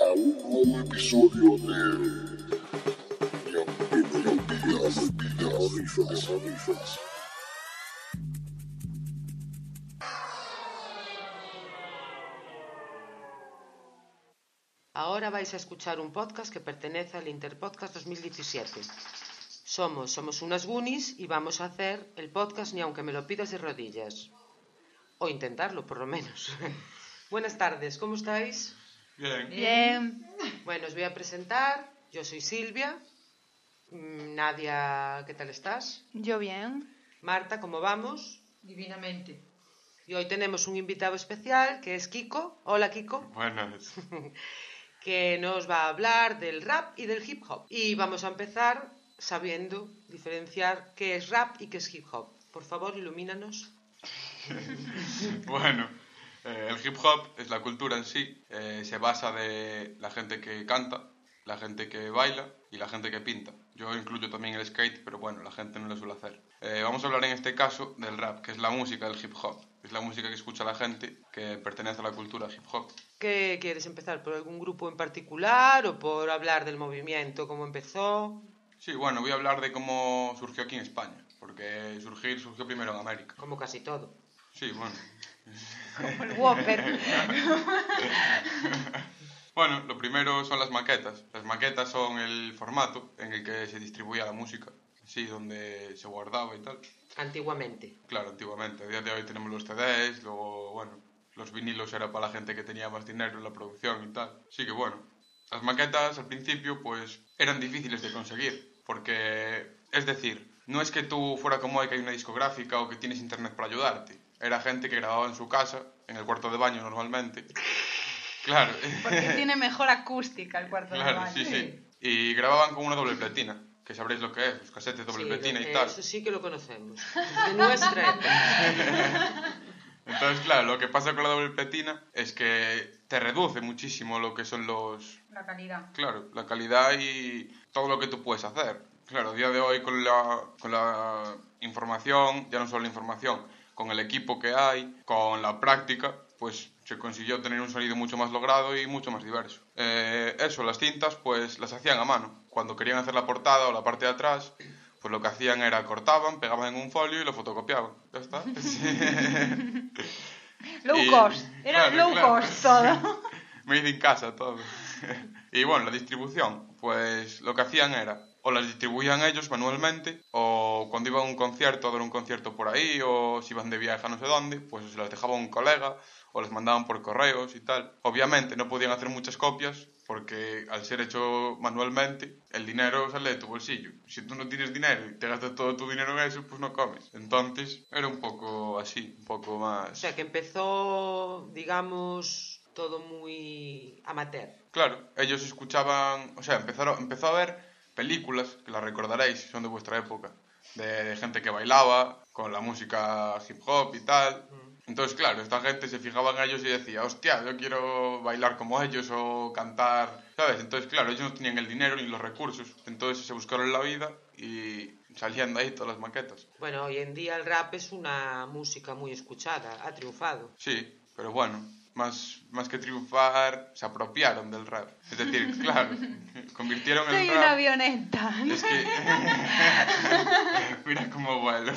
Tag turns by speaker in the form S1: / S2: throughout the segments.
S1: A un nuevo episodio de.
S2: Ahora vais a escuchar un podcast que pertenece al Interpodcast 2017. Somos, somos unas Goonies y vamos a hacer el podcast ni aunque me lo pidas de rodillas. O intentarlo, por lo menos. Buenas tardes, ¿cómo estáis?
S3: Bien.
S4: Bien.
S2: Bueno, os voy a presentar. Yo soy Silvia. Mm, Nadia, ¿qué tal estás?
S4: Yo bien.
S2: Marta, ¿cómo vamos?
S5: Divinamente.
S2: Y hoy tenemos un invitado especial que es Kiko. Hola, Kiko.
S3: Buenas.
S2: que nos va a hablar del rap y del hip hop. Y vamos a empezar sabiendo diferenciar qué es rap y qué es hip hop. Por favor, ilumínanos.
S3: bueno, eh, el hip hop es la cultura en sí. eh, se basa de la gente que canta, la gente que baila y la gente que pinta. Yo incluyo también el skate, pero bueno, la gente no lo suele hacer. Eh, vamos a hablar en este caso del rap, que es la música del hip hop. Es la música que escucha la gente que pertenece a la cultura hip hop.
S2: ¿Qué quieres empezar? ¿Por algún grupo en particular o por hablar del movimiento, cómo empezó?
S3: Sí, bueno, voy a hablar de cómo surgió aquí en España, porque surgir surgió primero en América.
S2: Como casi todo.
S3: Sí, bueno.
S4: Como el Whopper.
S3: Bueno, lo primero son las maquetas. Las maquetas son el formato en el que se distribuía la música, sí, donde se guardaba y tal.
S2: Antiguamente.
S3: Claro, antiguamente. A día de hoy tenemos los CDs, luego, bueno, los vinilos era para la gente que tenía más dinero en la producción y tal. Sí que bueno. Las maquetas al principio, pues, eran difíciles de conseguir, porque, es decir, no es que tú fuera como hoy que hay una discográfica o que tienes internet para ayudarte. Era gente que grababa en su casa, en el cuarto de baño normalmente. Claro.
S4: Porque tiene mejor acústica el cuarto de
S3: Claro,
S4: baño.
S3: sí, sí. Y grababan con una doble platina, que sabréis lo que es, los casetes doble
S2: Sí,
S3: platina y tal.
S2: Eso sí que lo conocemos. De nuestra época.
S3: Entonces, claro, lo que pasa con la doble platina es que te reduce muchísimo lo que son los...
S4: La calidad.
S3: Claro, la calidad y todo lo que tú puedes hacer. Claro, a día de hoy con la, con la información, ya no solo la información, con el equipo que hay, con la práctica, pues se consiguió tener un sonido mucho más logrado y mucho más diverso. Eh, eso, las cintas, pues las hacían a mano. Cuando querían hacer la portada o la parte de atrás, pues lo que hacían era cortaban, pegaban en un folio y lo fotocopiaban. Ya está.
S4: Low
S3: Y-
S4: cost. Era
S3: claro,
S4: low
S3: claro.
S4: cost todo.
S3: Made in casa todo. y bueno, la distribución, pues lo que hacían era, o las distribuían ellos manualmente, o cuando iban a un concierto, a dar un concierto por ahí, o si iban de viaje a no sé dónde, pues se las dejaba un colega, o les mandaban por correos y tal. Obviamente no podían hacer muchas copias, porque al ser hecho manualmente, el dinero sale de tu bolsillo. Si tú no tienes dinero y te gastas todo tu dinero en eso, pues no comes. Entonces era un poco así, un poco más...
S2: O sea, que empezó, digamos, todo muy amateur.
S3: Claro, ellos escuchaban, o sea, empezaron, empezó a ver películas, que las recordaréis, son de vuestra época, de, de gente que bailaba con la música hip hop y tal. Entonces, claro, esta gente se fijaba en ellos y decía, hostia, yo quiero bailar como ellos o cantar, ¿sabes? Entonces, claro, ellos no tenían el dinero ni los recursos, entonces se buscaron la vida y salían de ahí todas las maquetas.
S2: Bueno, hoy en día el rap es una música muy escuchada, ha triunfado.
S3: Sí, pero bueno, más, más que triunfar, se apropiaron del rap. Es decir, claro, convirtieron el
S4: Soy
S3: rap...
S4: una avioneta.
S3: Es que. Mira cómo vuelo.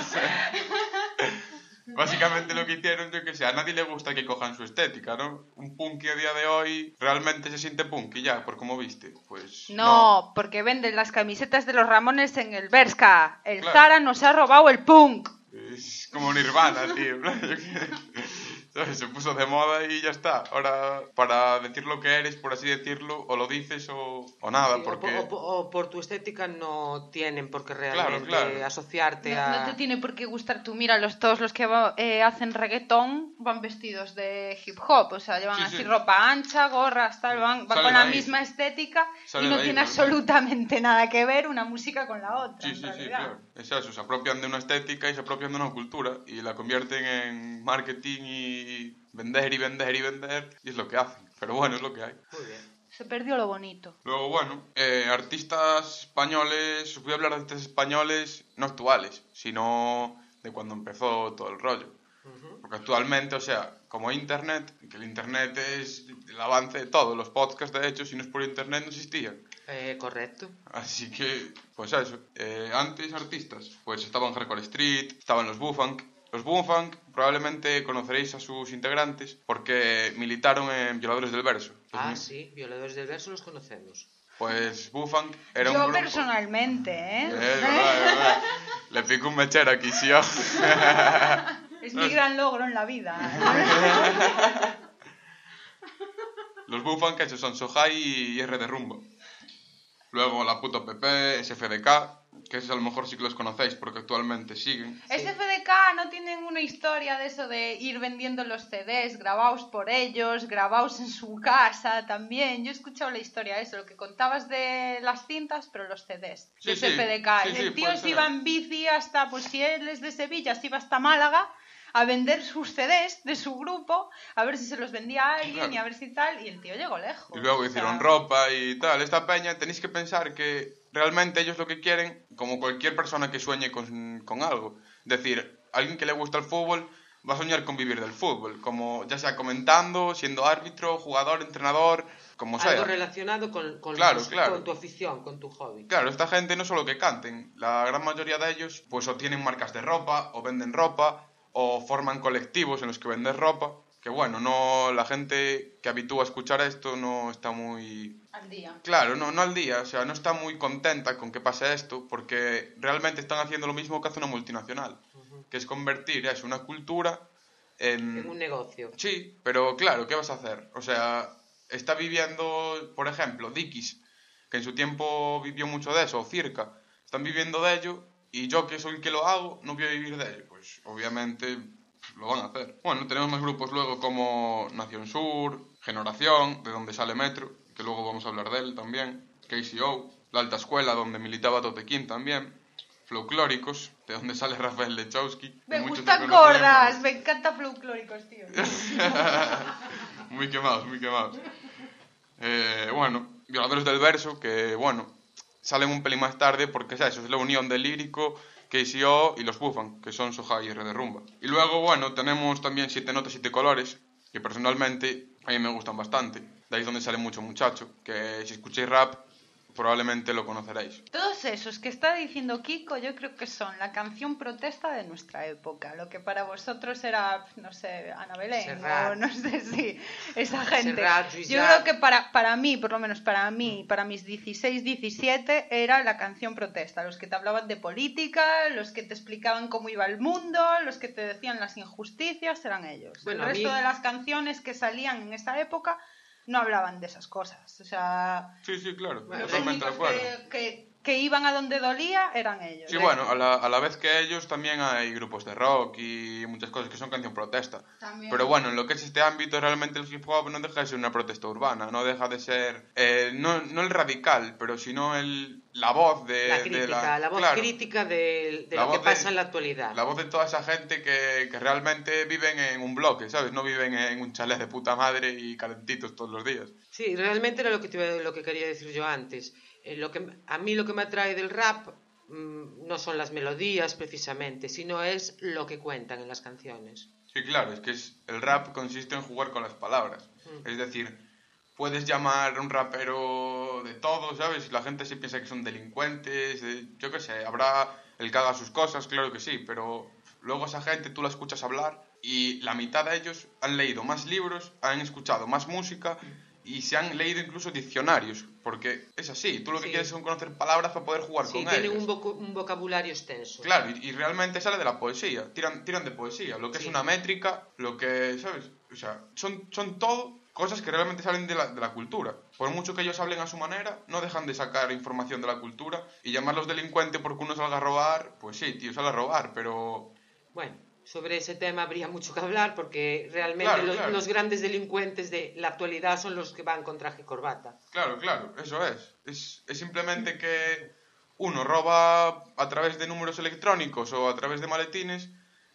S3: Básicamente lo que hicieron, yo que sé, a nadie le gusta que cojan su estética, ¿no? Un punky a día de hoy realmente se siente punky ya, por cómo viste. Pues
S4: No, porque venden las camisetas de los Ramones en el Berska. El
S3: Claro.
S4: Zara nos ha robado el punk.
S3: Es como Nirvana, tío. ¿Sabes? Se puso de moda y ya está. Ahora, para decir lo que eres, por así decirlo, o lo dices o, o nada,
S2: Sí, o
S3: porque...
S2: por- o, por- o por tu estética no tienen por qué realmente
S3: claro.
S2: asociarte
S4: No,
S2: a...
S4: no te tiene por qué gustar tú. Mira, los, todos los que va- eh, hacen reggaetón van vestidos de hip hop. O sea, llevan
S3: Sí,
S4: así
S3: sí.
S4: ropa ancha, gorras, tal. Van, van con la
S3: ahí.
S4: misma estética y no
S3: ahí,
S4: tiene
S3: ¿no?
S4: absolutamente nada que ver una música con la otra.
S3: Sí,
S4: en
S3: sí, sí,
S4: realidad.
S3: claro. Es eso, se apropian de una estética y se apropian de una cultura y la convierten en marketing y vender y vender y vender y es lo que hacen. Pero bueno, es lo que hay.
S2: Muy bien.
S4: Se perdió lo bonito.
S3: Luego, bueno, eh, artistas españoles, voy a hablar de artistas españoles no actuales, sino de cuando empezó todo el rollo. Porque actualmente, o sea, como Internet, que el Internet es el avance de todo, los podcasts, de hecho, si no es por Internet no existían.
S2: Eh, correcto.
S3: Así que, pues eso. Eh, antes artistas, pues estaban Hardcore Street, estaban los Bufunk. Los Bufunk probablemente conoceréis a sus integrantes porque militaron en Violadores del Verso.
S2: Ah,
S3: mi-
S2: sí, violadores del verso los conocemos.
S3: Pues Bufunk era un
S4: Yo
S3: grupo...
S4: personalmente, ¿eh?
S3: Eh, es verdad, es verdad. Le pico un mechero aquí, sí.
S4: Es mi gran logro en la vida.
S3: Los Bufunk esos son Sohai y R de Rumbo. Luego la puto PP, SFDK, que esos a lo mejor sí que los conocéis porque actualmente siguen.
S4: SFDK no tienen una historia de eso de ir vendiendo los CDs grabados por ellos, grabados en su casa también. Yo he escuchado la historia de eso, lo que contabas de las cintas, pero los CDs
S3: Sí,
S4: de
S3: sí,
S4: SFDK.
S3: sí, sí,
S4: El tío se iba en bici hasta, pues si él es de Sevilla, se iba hasta Málaga a vender sus CDs de su grupo, a ver si se los vendía a alguien
S3: Claro.
S4: y a ver si tal, y el tío llegó lejos.
S3: Y luego hicieron
S4: sea,
S3: ropa y tal. Esta peña tenéis que pensar que realmente ellos lo que quieren, como cualquier persona que sueñe con, con algo, decir, alguien que le gusta el fútbol va a soñar con vivir del fútbol, como ya sea comentando, siendo árbitro, jugador, entrenador, como sea.
S2: Algo relacionado con, con,
S3: Claro,
S2: tus-
S3: claro.
S2: con tu afición, con tu hobby.
S3: Claro, esta gente no solo que canten, la gran mayoría de ellos pues o tienen marcas de ropa, o venden ropa, o forman colectivos en los que venden ropa, que bueno, no la gente que habitúa a escuchar esto no está muy
S4: Al día.
S3: Claro, no, no al día, o sea, no está muy contenta con que pase esto, porque realmente están haciendo lo mismo que hace una multinacional, que es convertir es una cultura en...
S2: En un negocio.
S3: Sí, pero claro, ¿qué vas a hacer? O sea, está viviendo, por ejemplo, Dickies, que en su tiempo vivió mucho de eso, o Circa, están viviendo de ello, y yo que soy el que lo hago, no voy a vivir de ello. Pues obviamente lo van a hacer. Bueno, tenemos más grupos luego como Nación Sur, Generación, de donde sale Metro, que luego vamos a hablar de él también, KCO, La Alta Escuela, donde militaba Totequín también, Folclóricos, de donde sale Rafael Lechowski.
S4: Me gustan gordas, me encanta folclóricos, tío.
S3: muy quemados, muy quemados. Eh, bueno, Violadores del Verso, que bueno, salen un pelín más tarde porque es eso, es la unión del lírico, KCO y los Bufan, que son Soja y de Rumba. Y luego, bueno, tenemos también Siete Notas, Siete Colores, que personalmente a mí me gustan bastante. De ahí es donde sale mucho muchacho, que si escucháis rap probablemente lo conoceréis.
S4: Todos esos que está diciendo Kiko, yo creo que son la canción protesta de nuestra época. Lo que para vosotros era, no sé, Ana Belén,
S2: Serrat.
S4: o no sé si esa gente.
S2: Serrat,
S4: yo creo que para, para mí, por lo menos para mí, para mis 16, 17, era la canción protesta. Los que te hablaban de política, los que te explicaban cómo iba el mundo, los que te decían las injusticias, eran ellos.
S2: Bueno,
S4: el resto
S2: mí-
S4: de las canciones que salían en esa época no hablaban de esas cosas. O sea,
S3: Sí, sí, claro, de
S4: únicos
S3: acuerdo.
S4: que, que- que iban a donde dolía eran ellos.
S3: Sí, bueno, a la, a la vez que ellos también hay grupos de rock y muchas cosas que son canción protesta.
S4: También.
S3: Pero bueno, en lo que es este ámbito, realmente el hip hop no deja de ser una protesta urbana, no deja de ser, eh, no, no el radical, pero sino el, la voz de
S2: La
S3: de
S2: crítica, la, voz
S3: claro,
S2: crítica de, de
S3: La
S2: lo que
S3: voz de-
S2: pasa en la actualidad.
S3: La voz de toda esa gente que, que realmente viven en un bloque, ¿sabes? No viven en un chalet de puta madre y calentitos todos los días.
S2: Sí, realmente era lo que, te lo que quería decir yo antes. Eh, lo que, a mí lo que me atrae del rap mm, no son las melodías precisamente, sino es lo que cuentan en las canciones.
S3: Sí, claro, es que es, el rap consiste en jugar con las palabras.
S2: Mm.
S3: Es decir, puedes llamar a un rapero de todo, ¿sabes? La gente se piensa que son delincuentes, eh, yo qué sé, habrá el que haga sus cosas, claro que sí, pero luego esa gente tú la escuchas hablar y la mitad de ellos han leído más libros, han escuchado más música y se han leído incluso diccionarios, porque es así, tú lo que
S2: Sí.
S3: quieres son conocer palabras para poder jugar
S2: Sí,
S3: con
S2: tienen
S3: ellas.
S2: un, vocu- un vocabulario extenso.
S3: Claro, y, y realmente sale de la poesía, tiran, tiran de poesía, lo que
S2: Sí.
S3: es una métrica, lo que, ¿sabes? O sea, son, son todo cosas que realmente salen de la, de la cultura. Por mucho que ellos hablen a su manera, no dejan de sacar información de la cultura y llamarlos delincuentes porque uno salga a robar, pues sí, tío, sale a robar, pero...
S2: Sobre ese tema habría mucho que hablar porque realmente
S3: Claro,
S2: los,
S3: claro.
S2: los grandes delincuentes de la actualidad son los que van con traje y corbata.
S3: Claro, claro, eso es. Es, es simplemente que uno roba a través de números electrónicos o a través de maletines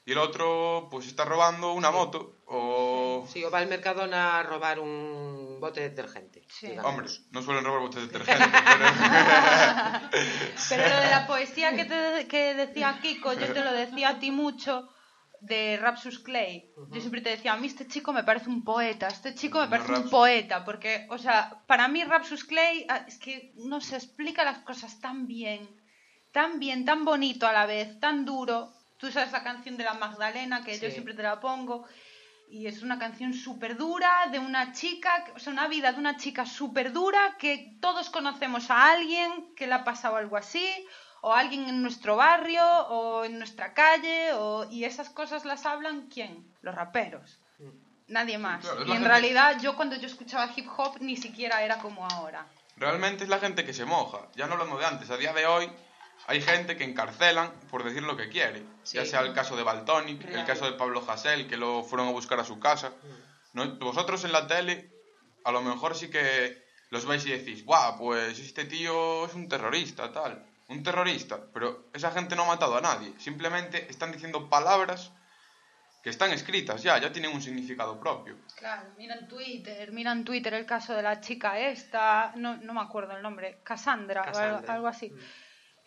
S3: y el otro pues está robando una moto o...
S2: Sí, o va al Mercadona a robar un bote de detergente.
S4: Sí.
S3: Hombre, no suelen robar botes de detergente, pero...
S4: Pero lo de la poesía que, te, que decía Kiko, yo te lo decía a ti mucho, de Rapsus Clay. Yo siempre te decía, a mí este chico me parece un poeta, este chico me
S3: No,
S4: parece un poeta, porque, o sea, para mí Rapsus Clay ah, es que no se explica las cosas tan bien, tan bien, tan bonito a la vez, tan duro. Tú sabes la canción de la Magdalena, que yo siempre te la pongo. Y es una canción súper dura de una chica, o sea, una vida de una chica súper dura que todos conocemos a alguien que le ha pasado algo así, o alguien en nuestro barrio, o en nuestra calle, o... y esas cosas las hablan ¿quién? Los raperos. Nadie más.
S3: Claro,
S4: y en
S3: gente-
S4: realidad yo cuando yo escuchaba hip hop ni siquiera era como ahora.
S3: Realmente es la gente que se moja. Ya no hablamos de antes, a día de hoy hay gente que encarcelan por decir lo que quiere.
S2: Sí.
S3: Ya sea el caso de Baltonic, el caso de Pablo Hasél, que lo fueron a buscar a su casa. ¿No? Vosotros en la tele, a lo mejor sí que los veis y decís, guau, pues este tío es un terrorista, tal. Un terrorista. Pero esa gente no ha matado a nadie. Simplemente están diciendo palabras que están escritas ya, ya tienen un significado propio.
S4: Claro, mira en Twitter, mira en Twitter el caso de la chica esta, no, no me acuerdo el nombre, Cassandra, o algo,
S2: Cassandra.
S4: algo así.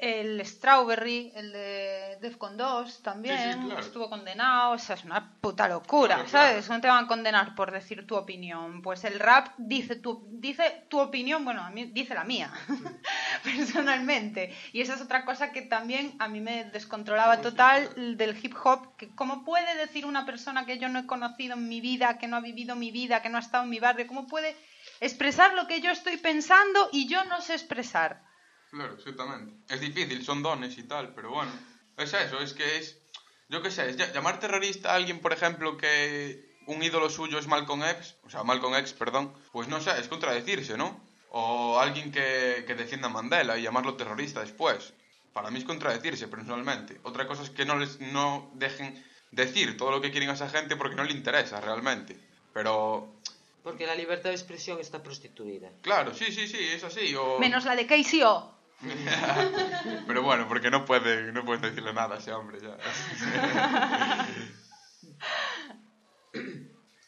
S4: El Strawberry, el de Defcon 2 también,
S3: Sí, sí, claro.
S4: estuvo condenado, o sea, es una puta locura,
S3: Claro,
S4: ¿sabes?
S3: claro.
S4: No te van a condenar por decir tu opinión. Pues el rap dice tu, dice tu opinión, bueno, a mí dice la mía, personalmente. Y esa es otra cosa que también a mí me descontrolaba total del hip hop, que cómo puede decir una persona que yo no he conocido en mi vida, que no ha vivido mi vida, que no ha estado en mi barrio, cómo puede expresar lo que yo estoy pensando y yo no sé expresar.
S3: Claro, exactamente. Es difícil, son dones y tal, pero bueno. Es eso, es que es... Yo qué sé, es ll- llamar terrorista a alguien, por ejemplo, que un ídolo suyo es Malcolm X, o sea, Malcolm X, perdón, pues no sé, es contradecirse, ¿no? O alguien que, que defienda a Mandela y llamarlo terrorista después. Para mí es contradecirse, personalmente. Otra cosa es que no les no dejen decir todo lo que quieren a esa gente porque no le interesa realmente. Pero,
S2: Porque la libertad de expresión está prostituida.
S3: claro, sí, sí, sí, es así. O...
S4: Menos la de KCO.
S3: Pero bueno, porque no puede, no puedes decirle nada a ese hombre ya.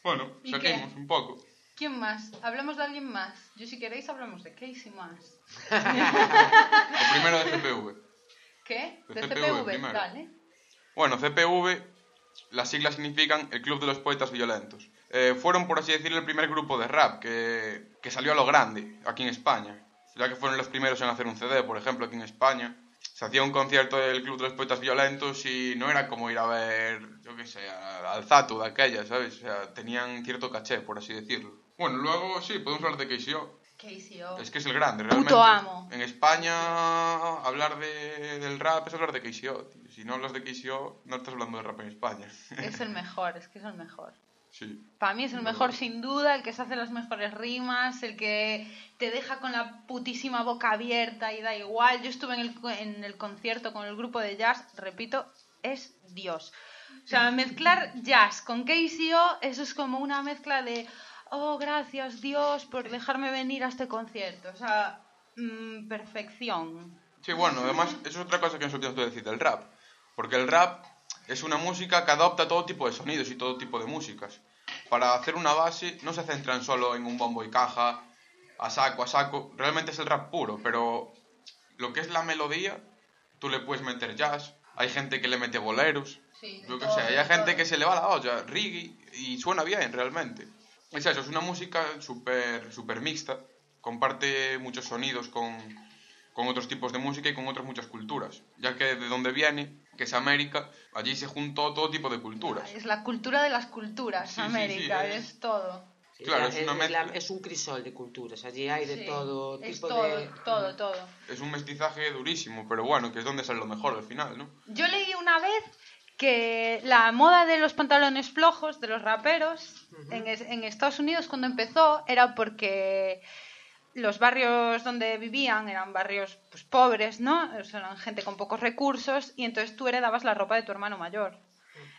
S3: bueno,
S4: ¿Y
S3: saquemos un poco.
S4: ¿Quién más? Hablamos de alguien más. Yo si queréis hablamos de Casey más.
S3: Lo primero de CPV.
S4: ¿Qué?
S3: De
S4: De
S3: CPV
S4: CPV,
S3: primero.
S4: dale.
S3: Bueno, CPV, las siglas significan el Club de los Poetas Violentos. Eh, fueron, por así decirlo, el primer grupo de rap que, que salió a lo grande aquí en España. Ya que fueron los primeros en hacer un CD, por ejemplo, aquí en España. Se hacía un concierto del Club de los Poetas Violentos y no era como ir a ver, yo qué sé, al Zatu de aquella, ¿sabes? O sea, tenían cierto caché, por así decirlo. Bueno, luego sí, podemos hablar de KCO.
S4: KCO.
S3: Es que es el grande, realmente.
S4: Puto amo.
S3: En España, hablar de, del rap es hablar de KCO. tío. Si no hablas de KCO, no estás hablando de rap en España.
S4: Es el mejor, es que es el mejor.
S3: Sí.
S4: Para mí es el mejor sin duda, el que se hace las mejores rimas, el que te deja con la putísima boca abierta y da igual. Yo estuve en el, en el concierto con el grupo de jazz, repito, es Dios. O sea, mezclar jazz con KCO, eso es como una mezcla de, oh, gracias Dios por dejarme venir a este concierto. O sea, mm, perfección.
S3: Sí, bueno, además, eso es otra cosa que nos olvidamos de decir del rap. Porque el rap es una música que adopta todo tipo de sonidos y todo tipo de músicas. Para hacer una base no se centran solo en un bombo y caja, a saco, a saco. Realmente es el rap puro, pero lo que es la melodía, tú le puedes meter jazz. Hay gente que le mete boleros.
S4: Sí,
S3: Yo qué
S4: todo,
S3: sé, hay gente
S4: todo.
S3: que se le va la olla, reggae, y suena bien realmente. Es eso, es una música súper super mixta, comparte muchos sonidos con, con otros tipos de música y con otras muchas culturas, ya que de donde viene que es América, allí se juntó todo tipo de culturas.
S4: Es la cultura de las culturas,
S3: Sí,
S4: América,
S3: sí, es-
S4: es todo.
S2: Sí,
S3: Claro,
S2: la-
S3: es una
S2: la-
S3: mezcla.
S2: es un crisol de culturas. Allí hay de
S4: Sí,
S2: todo
S4: es
S2: tipo
S4: todo,
S2: de.
S4: todo, todo.
S3: Es un mestizaje durísimo, pero bueno, que es donde sale lo mejor al final, ¿no?
S4: Yo leí una vez que la moda de los pantalones flojos de los raperos en, es- en Estados Unidos cuando empezó era porque los barrios donde vivían eran barrios pues, pobres, ¿no? Eran gente con pocos recursos y entonces tú heredabas la ropa de tu hermano mayor.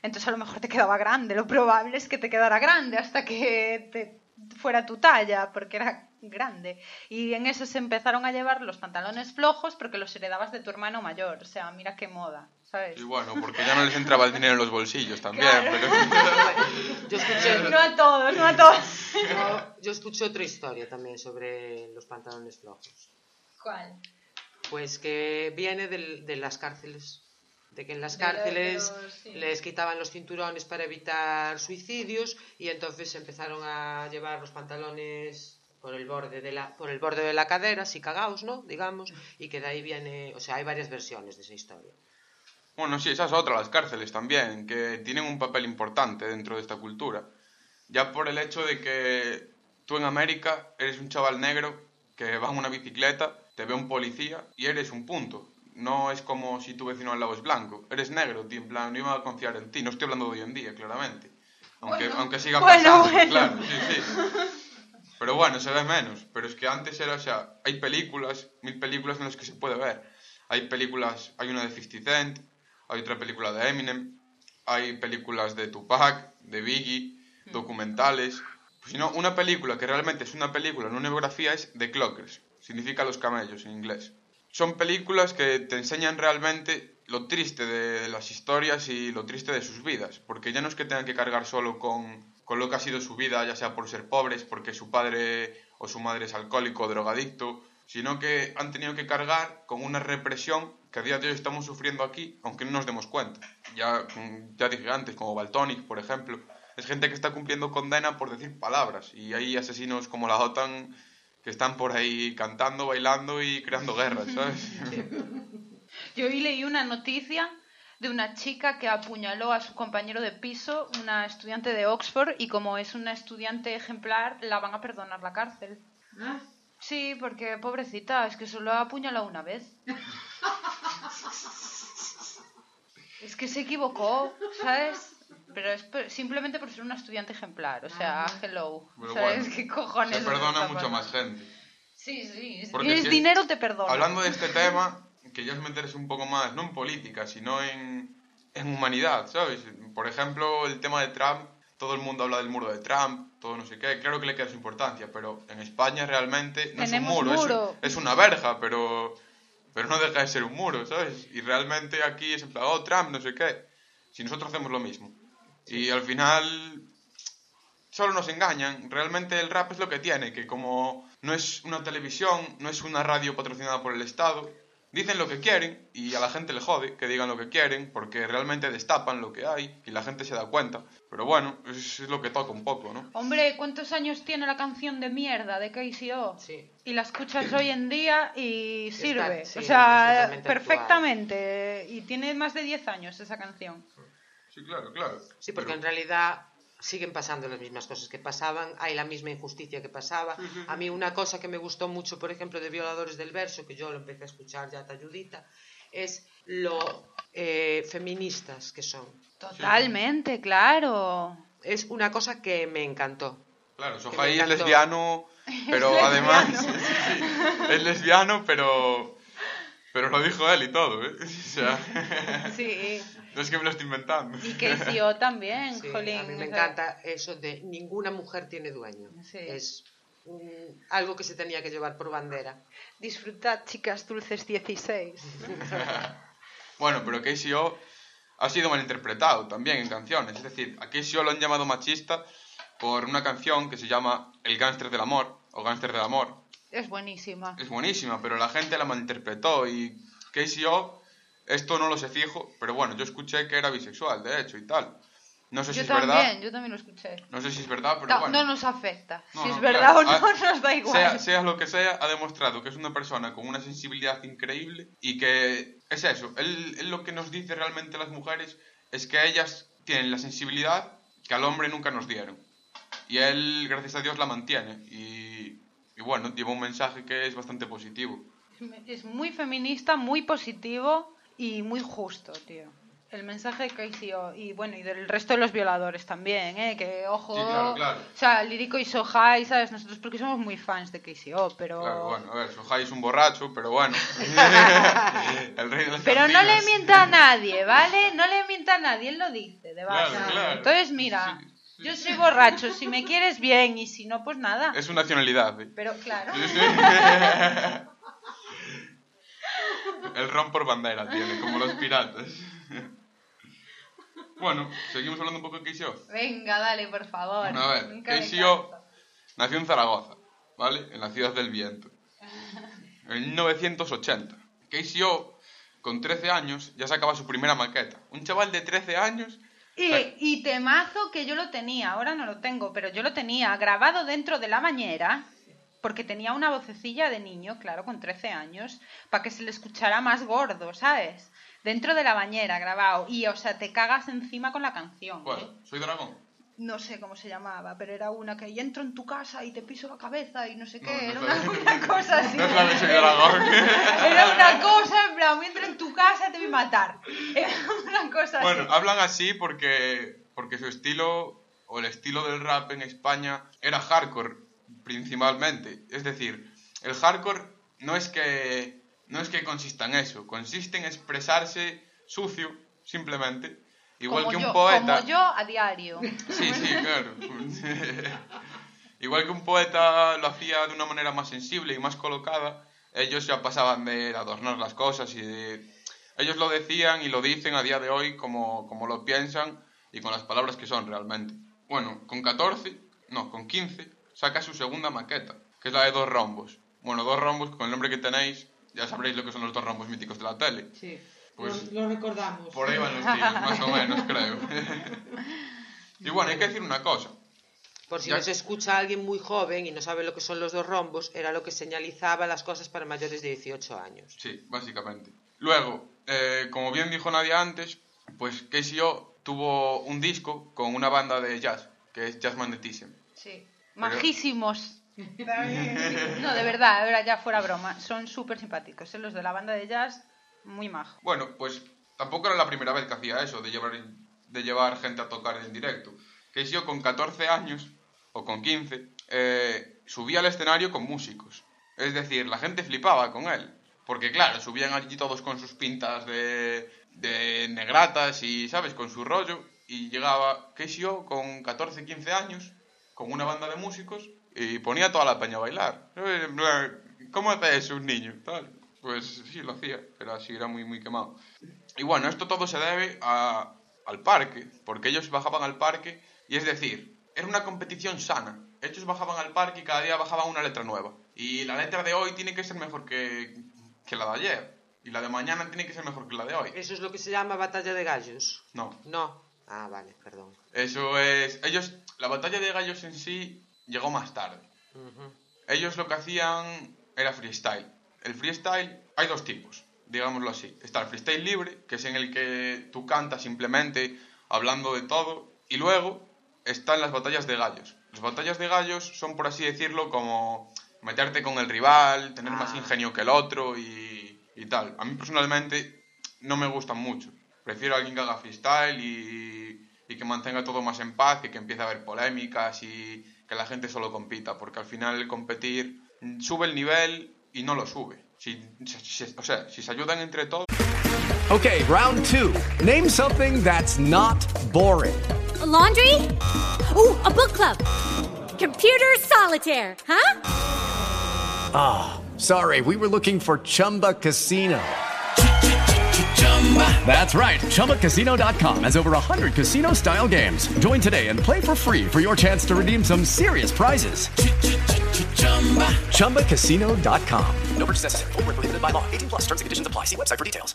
S4: Entonces a lo mejor te quedaba grande, lo probable es que te quedara grande hasta que te fuera tu talla, porque era grande. Y en eso se empezaron a llevar los pantalones flojos porque los heredabas de tu hermano mayor. O sea, mira qué moda, ¿sabes?
S3: Y bueno, porque ya no les entraba el dinero en los bolsillos también,
S4: Claro.
S3: pero...
S2: Yo escuché,
S4: No a todos, no a todos.
S2: yo, yo escuché otra historia también sobre los pantalones flojos.
S4: ¿Cuál?
S2: Pues que viene de las cárceles. De que en las cárceles
S4: los- sí.
S2: les quitaban los cinturones para evitar suicidios y entonces empezaron a llevar los pantalones por el borde de la, por el borde de la cadera, así cagaos, ¿no? Digamos, y que de ahí viene, o sea, hay varias versiones de esa historia.
S3: Bueno, sí, esa es otra, las cárceles también, que tienen un papel importante dentro de esta cultura. Ya por el hecho de que tú en América eres un chaval negro que va en una bicicleta, te ve un policía y eres un punto. No es como si tu vecino al lado es blanco. Eres negro, tío, en plan, no iba a confiar en ti. No estoy hablando de hoy en día, claramente. Aunque,
S4: Bueno,
S3: aunque siga
S4: bueno,
S3: pasando,
S4: bueno.
S3: claro, sí, sí. Pero bueno, se ve menos. Pero es que antes era, o sea, hay películas, mil películas en las que se puede ver. Hay películas, hay una de 50 Cent, hay otra película de Eminem, hay películas de Tupac, de Biggie, documentales. Pues si no, una película que realmente es una película, no una biografía, es The Clockers. Significa los camellos en inglés. Son películas que te enseñan realmente lo triste de las historias y lo triste de sus vidas. Porque ya no es que tengan que cargar solo con, con lo que ha sido su vida, ya sea por ser pobres, porque su padre o su madre es alcohólico o drogadicto, sino que han tenido que cargar con una represión que a día de hoy estamos sufriendo aquí, aunque no nos demos cuenta. Ya, mm, ya dije antes, como Baltonic, por ejemplo, es gente que está cumpliendo condena por decir palabras, y hay asesinos como la OTAN que están por ahí cantando, bailando y creando guerras, ¿sabes?
S4: Yo hoy leí una noticia de una chica que apuñaló a su compañero de piso, una estudiante de Oxford, y como es una estudiante ejemplar, la van a perdonar la cárcel. Sí, porque pobrecita, es que solo ha apuñalado una vez. Es que se equivocó, ¿sabes? Pero es por- simplemente por ser una estudiante ejemplar, o sea, hello.
S3: Pero
S4: ¿Sabes
S3: bueno,
S4: qué cojones?
S3: Se perdona mucho más gente.
S4: Sí, sí. Si
S3: Porque
S4: tienes
S3: si-
S4: dinero, te perdona.
S3: Hablando de este tema, que ya os meteres un poco más, no en política, sino en, en humanidad, ¿sabes? Por ejemplo, el tema de Trump, todo el mundo habla del muro de Trump, todo no sé qué, claro que le queda su importancia, pero en España realmente no
S4: Tenemos
S3: es un muro, es-
S4: muro.
S3: Es, una verja, pero, pero no deja de ser un muro, ¿sabes? Y realmente aquí es en plan, oh, Trump, no sé qué, si nosotros hacemos lo mismo. Y al final solo nos engañan. Realmente el rap es lo que tiene, que como no es una televisión, no es una radio patrocinada por el Estado, dicen lo que quieren y a la gente le jode que digan lo que quieren porque realmente destapan lo que hay y la gente se da cuenta. Pero bueno, es, es lo que toca un poco, ¿no?
S4: Hombre, ¿cuántos años tiene la canción de mierda de KCO?
S2: Sí.
S4: Y la escuchas hoy en día y
S2: Está-
S4: sirve.
S2: sí,
S4: o sea, perfectamente. Y tiene más de 10 años esa canción.
S3: Sí, claro, claro.
S2: Sí, porque
S3: Pero-
S2: en realidad siguen pasando las mismas cosas que pasaban, hay la misma injusticia que pasaba. A mí una cosa que me gustó mucho, por ejemplo, de Violadores del Verso, que yo lo empecé a escuchar ya talludita, es lo eh, feministas que son.
S4: Totalmente, claro.
S2: Es una cosa que me encantó.
S3: Claro, Sohai es lesbiano, pero
S4: Es
S3: además
S4: lesbiano.
S3: sí, sí, es lesbiano, pero pero lo dijo él y todo, ¿eh? O sea,
S4: Sí.
S3: no es que me lo estoy inventando.
S4: Y KCO también,
S2: Sí,
S4: jolín.
S2: a mí me
S4: o sea,
S2: encanta eso de ninguna mujer tiene dueño.
S4: Sí.
S2: Es algo que se tenía que llevar por bandera.
S4: Disfrutad, chicas dulces 16.
S3: Bueno, pero KCO ha sido malinterpretado también en canciones. Es decir, a KCO lo han llamado machista por una canción que se llama El gánster del amor o Gánster del amor.
S4: Es buenísima.
S3: Es buenísima, pero la gente la malinterpretó y KCO, esto no lo sé fijo, pero bueno, yo escuché que era bisexual, de hecho, y tal. No sé si
S4: yo
S3: es
S4: también,
S3: verdad.
S4: yo también lo escuché.
S3: No sé si es verdad, pero
S4: No,
S3: bueno.
S4: no nos afecta.
S3: No,
S4: si
S3: no,
S4: es verdad
S3: claro.
S4: o no,
S3: Ah,
S4: nos da igual.
S3: Sea, sea lo que sea, ha demostrado que es una persona con una sensibilidad increíble y que es eso. Él, él lo que nos dice realmente las mujeres es que ellas tienen la sensibilidad que al hombre nunca nos dieron. Y él, gracias a Dios, la mantiene. Y, y bueno, lleva un mensaje que es bastante positivo.
S4: Es muy feminista, muy positivo y muy justo, tío. El mensaje que hizo y bueno, y del resto de los violadores también, ¿eh? Que ojo.
S3: Sí, claro, claro.
S4: O sea, Lírico y Sohai, ¿sabes? Nosotros porque somos muy fans de KCO, pero.
S3: Claro, bueno, a ver, Sohai es un borracho, pero bueno. el rey de las
S4: Pero no le mienta a nadie, ¿vale? No le mienta a nadie, él lo dice, de base.
S3: Claro.
S4: Entonces, mira,
S3: Sí, sí.
S4: Yo soy borracho, si me quieres bien y si no, pues nada.
S3: Es su nacionalidad. ¿eh?
S4: Pero claro.
S3: El ron por bandera tiene, como los piratas. bueno, seguimos hablando un poco de KCO.
S4: Venga, dale, por favor.
S3: Bueno, a ver,
S4: canso.
S3: nació en Zaragoza, ¿vale? En la ciudad del viento. En 1980. KCO, con 13 años, ya sacaba su primera maqueta. Un chaval de 13 años...
S4: Y, y temazo que yo lo tenía, ahora no lo tengo, pero yo lo tenía grabado dentro de la bañera, porque tenía una vocecilla de niño, claro, con 13 años, para que se le escuchara más gordo, ¿sabes? Dentro de la bañera grabado. Y, o sea, te cagas encima con la canción. ¿eh?
S3: ¿Cuál? ¿Soy dragón?
S4: No sé cómo se llamaba, pero era una que y entro en tu casa y te piso la cabeza y no sé qué.
S3: No,
S4: era
S3: no
S4: una, cosa así.
S3: No es la de.
S4: Era una cosa, en plan, entro en tu casa te voy a matar. Era una cosa
S3: Bueno,
S4: así.
S3: hablan así porque, porque su estilo, o el estilo del rap en España, era hardcore, principalmente. Es decir, el hardcore no es que, no es que consista en eso, consiste en expresarse sucio, simplemente. Igual
S4: como
S3: que un
S4: yo,
S3: poeta...
S4: Como yo a diario.
S3: Sí, sí, claro. Igual que un poeta lo hacía de una manera más sensible y más colocada, ellos ya pasaban de adornar las cosas y de... Ellos lo decían y lo dicen a día de hoy como, como lo piensan y con las palabras que son realmente. Bueno, con 14, no, con 15, saca su segunda maqueta, que es la de dos rombos. Bueno, dos rombos, con el nombre que tenéis, ya sabréis lo que son los dos rombos míticos de la tele.
S5: Sí,
S3: Pues-
S5: lo, lo recordamos.
S3: Por ahí van los tiros, más o menos, creo. y bueno, hay que decir una cosa.
S2: Por si
S3: Ya-
S2: nos escucha alguien muy joven y no sabe lo que son los dos rombos, era lo que señalizaba las cosas para mayores de 18 años.
S3: Sí, básicamente. Luego, eh, como bien dijo Nadia antes, pues KCO tuvo un disco con una banda de jazz, que es Jazz Magnetism.
S4: Sí. Majísimos. No, de verdad, ahora ya fuera broma. Son súper simpáticos. ¿eh? Los de la banda de jazz, muy majos.
S3: Bueno, pues tampoco era la primera vez que hacía eso, de llevar, de llevar gente a tocar en directo. KCO con 14 años, o con 15, eh, subía al escenario con músicos. Es decir, la gente flipaba con él. Porque claro, subían allí todos con sus pintas de, de negratas y, ¿sabes?, con su rollo. Y llegaba KCO con 14, 15 años, con una banda de músicos, y ponía toda la peña a bailar. Plan, ¿Cómo hace eso un niño? Tal. Pues sí, lo hacía, pero así era muy, muy quemado. Y bueno, esto todo se debe a- al parque, porque ellos bajaban al parque, y es decir, era una competición sana. Ellos bajaban al parque y cada día bajaban una letra nueva. Y la letra de hoy tiene que ser mejor que, que la de ayer. Y la de mañana tiene que ser mejor que la de hoy.
S2: ¿Eso es lo que se llama batalla de gallos?
S3: No,
S2: No. Ah, vale, perdón.
S3: eso es... Ellos, la batalla de gallos en sí llegó más tarde. Ellos lo que hacían era freestyle. El freestyle hay dos tipos, digámoslo así. Está el freestyle libre, que es en el que tú cantas simplemente hablando de todo. Y luego están las batallas de gallos. Las batallas de gallos son, por así decirlo, como meterte con el rival, tener más
S2: Ah.
S3: ingenio que el otro y, y tal. A mí personalmente no me gustan mucho. Prefiero a alguien que haga freestyle y, y que mantenga todo más en paz y que empiece a haber polémicas y que la gente solo compita, porque al final el competir sube el nivel y no lo sube. Si, si- si- o sea, si se ayudan entre todos...
S6: Okay, round two. Name something that's not boring.
S7: A laundry? Ooh, a book club. Computer solitaire, huh?
S6: Ah, sorry, we were looking for Chumba Casino. That's right. ChumbaCasino.com has over 100 casino style games. Join today and play for free for your chance to redeem some serious prizes. ChumbaCasino.com. No purchase necessary. Prohibited by law. 18 plus terms and conditions apply. See website for details.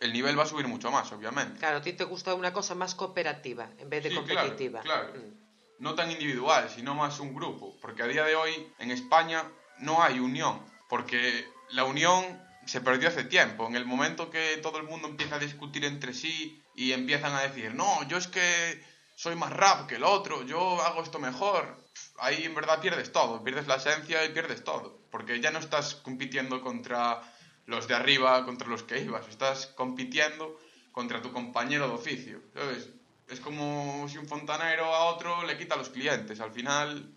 S3: el nivel va a subir mucho más, obviamente.
S2: Claro, a ti te gusta una cosa más cooperativa en vez de
S3: Sí,
S2: competitiva.
S3: Claro, claro.
S2: Mm.
S3: No tan individual, sino más un grupo. Porque a día de hoy en España no hay unión. Porque la unión se perdió hace tiempo. En el momento que todo el mundo empieza a discutir entre sí y empiezan a decir, no, yo es que soy más rap que el otro, yo hago esto mejor. Ahí en verdad pierdes todo, pierdes la esencia y pierdes todo. Porque ya no estás compitiendo contra los de arriba, contra los que ibas. Estás compitiendo contra tu compañero de oficio. ¿Sabes? Es como si un fontanero a otro le quita los clientes. Al final,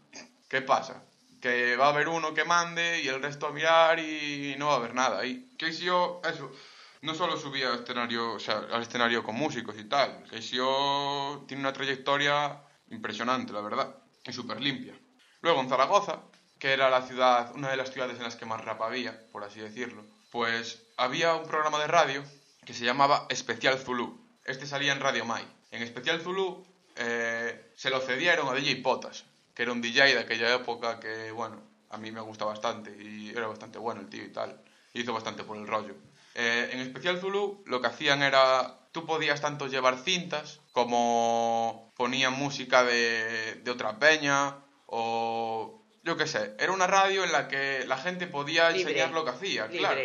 S3: ¿qué pasa? Que va a haber uno que mande y el resto a mirar y no va a haber nada ahí. KCO, eso, no solo subía al escenario, o sea, al escenario con músicos y tal. KCO tiene una trayectoria impresionante, la verdad, y súper limpia. Luego en Zaragoza, que era la ciudad, una de las ciudades en las que más rap había, por así decirlo, pues había un programa de radio que se llamaba Especial Zulu. Este salía en Radio Mai. En Especial Zulu eh, se lo cedieron a DJ Potas, que era un DJ de aquella época que, bueno, a mí me gusta bastante y era bastante bueno el tío y tal. Hizo bastante por el rollo. Eh, en Especial Zulu lo que hacían era, tú podías tanto llevar cintas como ponían música de, de otra peña o yo qué sé. Era una radio en la que la gente podía
S2: Libre.
S3: enseñar lo que hacía, claro.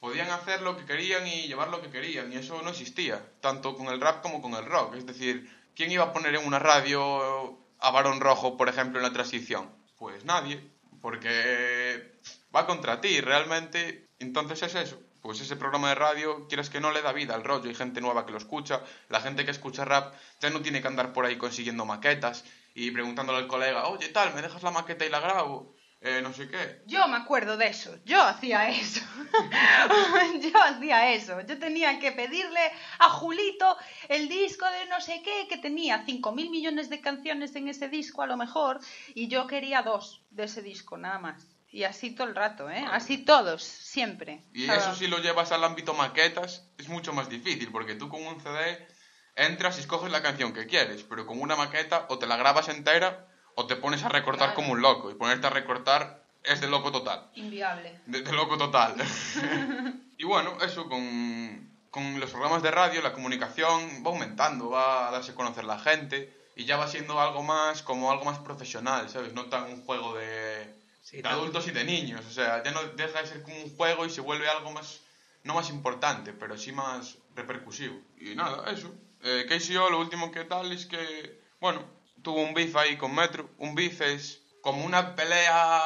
S3: Podían hacer lo que querían y llevar lo que querían, y eso no existía, tanto con el rap como con el rock. Es decir, ¿quién iba a poner en una radio a Barón Rojo, por ejemplo, en la transición? Pues nadie, porque va contra ti, realmente. Entonces es eso. Pues ese programa de radio, quieres que no le da vida al rollo, hay gente nueva que lo escucha, la gente que escucha rap ya no tiene que andar por ahí consiguiendo maquetas y preguntándole al colega, oye tal, ¿me dejas la maqueta y la grabo? Eh, no sé qué.
S4: Yo me acuerdo de eso, yo hacía eso. yo hacía eso. Yo tenía que pedirle a Julito el disco de no sé qué, que tenía 5.000 millones de canciones en ese disco a lo mejor, y yo quería dos de ese disco, nada más. Y así todo el rato, ¿eh? Así todos, siempre.
S3: Y eso si lo llevas al ámbito maquetas es mucho más difícil, porque tú con un CD entras y escoges la canción que quieres, pero con una maqueta o te la grabas entera o te pones a recortar
S4: Claro.
S3: como un loco. Y ponerte a recortar es de loco total.
S4: Inviable.
S3: De, de loco total. y bueno, eso con, con los programas de radio, la comunicación va aumentando, va a darse a conocer la gente y ya va siendo algo más, como algo más profesional, ¿sabes? No tan un juego de,
S2: Sí,
S3: de
S2: tan-
S3: adultos y de niños, o sea, ya no deja de ser como un juego y se vuelve algo más, no más importante, pero sí más repercusivo. Y nada, eso. Eh, KCO lo último que tal es que, bueno, tuvo un beef ahí con Metro. Un beef es como una pelea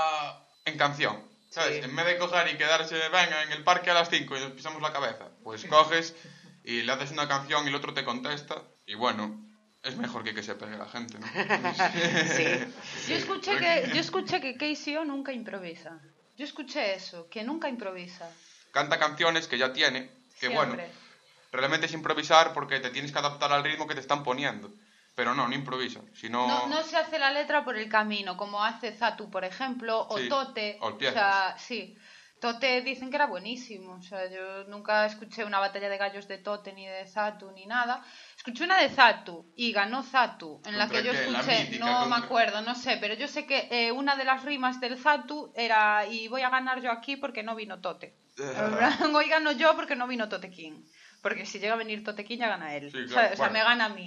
S3: en canción. ¿Sabes?
S2: Sí.
S3: En vez de coger y quedarse, venga, en el parque a las 5 y nos pisamos la cabeza, pues coges y le haces una canción y el otro te contesta. Y bueno, es mejor que que se pegue la gente, ¿no?
S2: Sí.
S4: Yo escuché que, yo escuché que KCO nunca improvisa. Yo escuché eso, que nunca improvisa.
S3: Canta canciones que ya tiene, que bueno,
S4: Siempre.
S3: realmente es improvisar porque te tienes que adaptar al ritmo que te están poniendo. Pero no, no improvisa. Sino...
S4: No, no se hace la letra por el camino, como hace Zatu, por ejemplo, o
S3: Sí,
S4: Tote.
S3: o
S4: o sea, sí. Tote dicen que era buenísimo. O sea, yo nunca escuché una batalla de gallos de Tote, ni de Zatu, ni nada. Escuché una de Zatu y ganó Zatu, en la
S3: ¿Contra
S4: que yo escuché,
S3: mítica,
S4: no me acuerdo, no sé, pero yo sé que eh, una de las rimas del Zatu era y voy a ganar yo aquí porque no vino Tote. Hoy gano yo porque no vino Tote King. Porque si llega a venir Tote King ya gana él.
S3: Sí,
S4: O sea, o sea, me gana a mí.